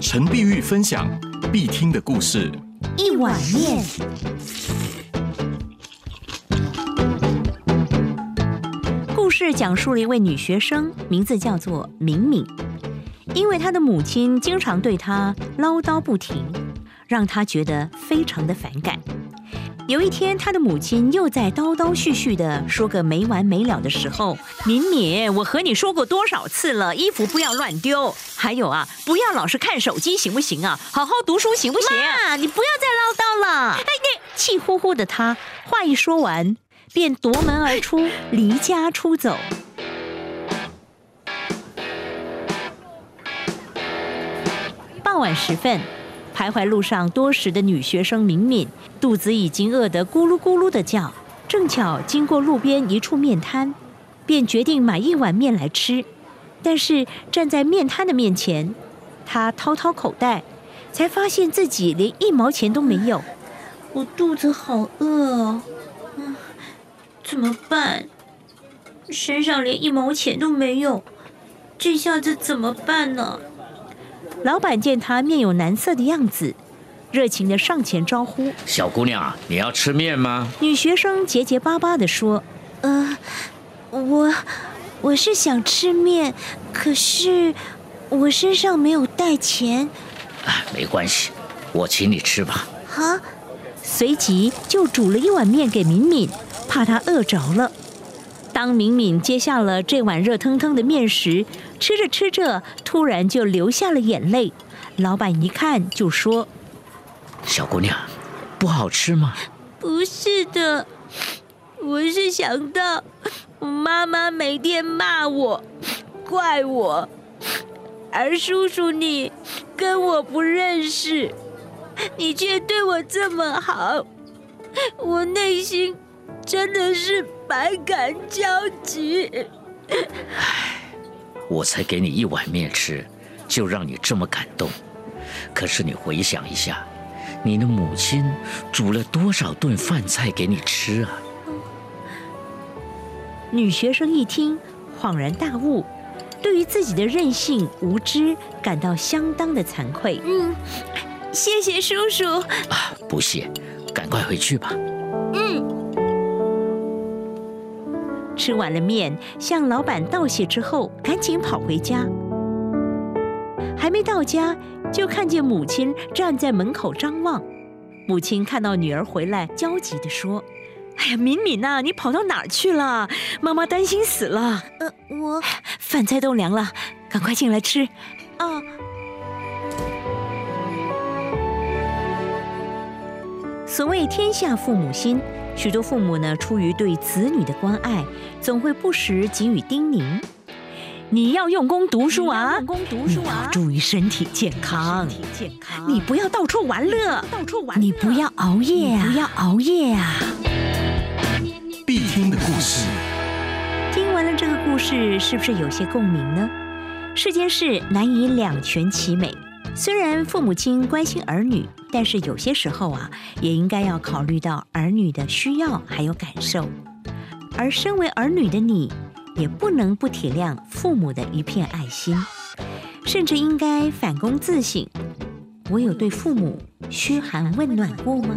陈碧玉分享必听的故事。一碗面。故事讲述了一位女学生，名字叫做敏敏。因为她的母亲经常对她唠叨不停，让她觉得非常的反感。有一天，他的母亲又在叨叨絮絮的说个没完没了的时候，敏敏，我和你说过多少次了，衣服不要乱丢，还有啊，不要老是看手机，行不行啊？好好读书，行不行？妈，你不要再唠叨了。哎，你气呼呼的他，话一说完，便夺门而出，离家出走。傍晚时分，徘徊路上多时的女学生敏敏，肚子已经饿得咕噜咕噜的叫。正巧经过路边一处面摊，便决定买一碗面来吃。但是站在面摊的面前，她掏掏口袋，才发现自己连一毛钱都没有。我肚子好饿哦，嗯，怎么办？身上连一毛钱都没有，这下子怎么办呢？老板见她面有难色的样子，热情地上前招呼。小姑娘，你要吃面吗？女学生结结巴巴地说呃，我我是想吃面，可是我身上没有带钱哎，没关系，我请你吃吧。哈。：“随即就煮了一碗面给敏敏，怕她饿着了。”当敏敏接下了这碗热腾腾的面时，吃着吃着，突然就流下了眼泪。老板一看就说小姑娘，不好吃吗？不是的，我是想到妈妈每天骂我、怪我，而叔叔你跟我不认识，你却对我这么好，我内心真的是百感交集。我才给你一碗面吃，就让你这么感动。可是你回想一下，你的母亲煮了多少顿饭菜给你吃啊？女学生一听，恍然大悟，对于自己的任性无知感到相当的惭愧。嗯，谢谢叔叔。啊，不谢，赶快回去吧。嗯，吃完了面，向老板道谢之后，赶紧跑回家。还没到家，就看见母亲站在门口张望。母亲看到女儿回来，焦急地说：“哎呀，敏敏呐、你跑到哪儿去了？妈妈担心死了。呃，我 饭菜都凉了，赶快进来吃。”啊，所谓天下父母心，许多父母呢，出于对子女的关爱，总会不时给予叮咛。你要用功读书啊，用功读书啊你要注意身体健康，身体健康你不要到处玩乐，到处玩乐你不要熬夜不要熬夜啊。必听的故事。听完了这个故事，是不是有些共鸣呢？世间事难以两全其美。虽然父母亲关心儿女，但是有些时候啊，也应该要考虑到儿女的需要还有感受。而身为儿女的你，也不能不体谅父母的一片爱心，甚至应该反躬自省：我有对父母嘘寒问暖过吗？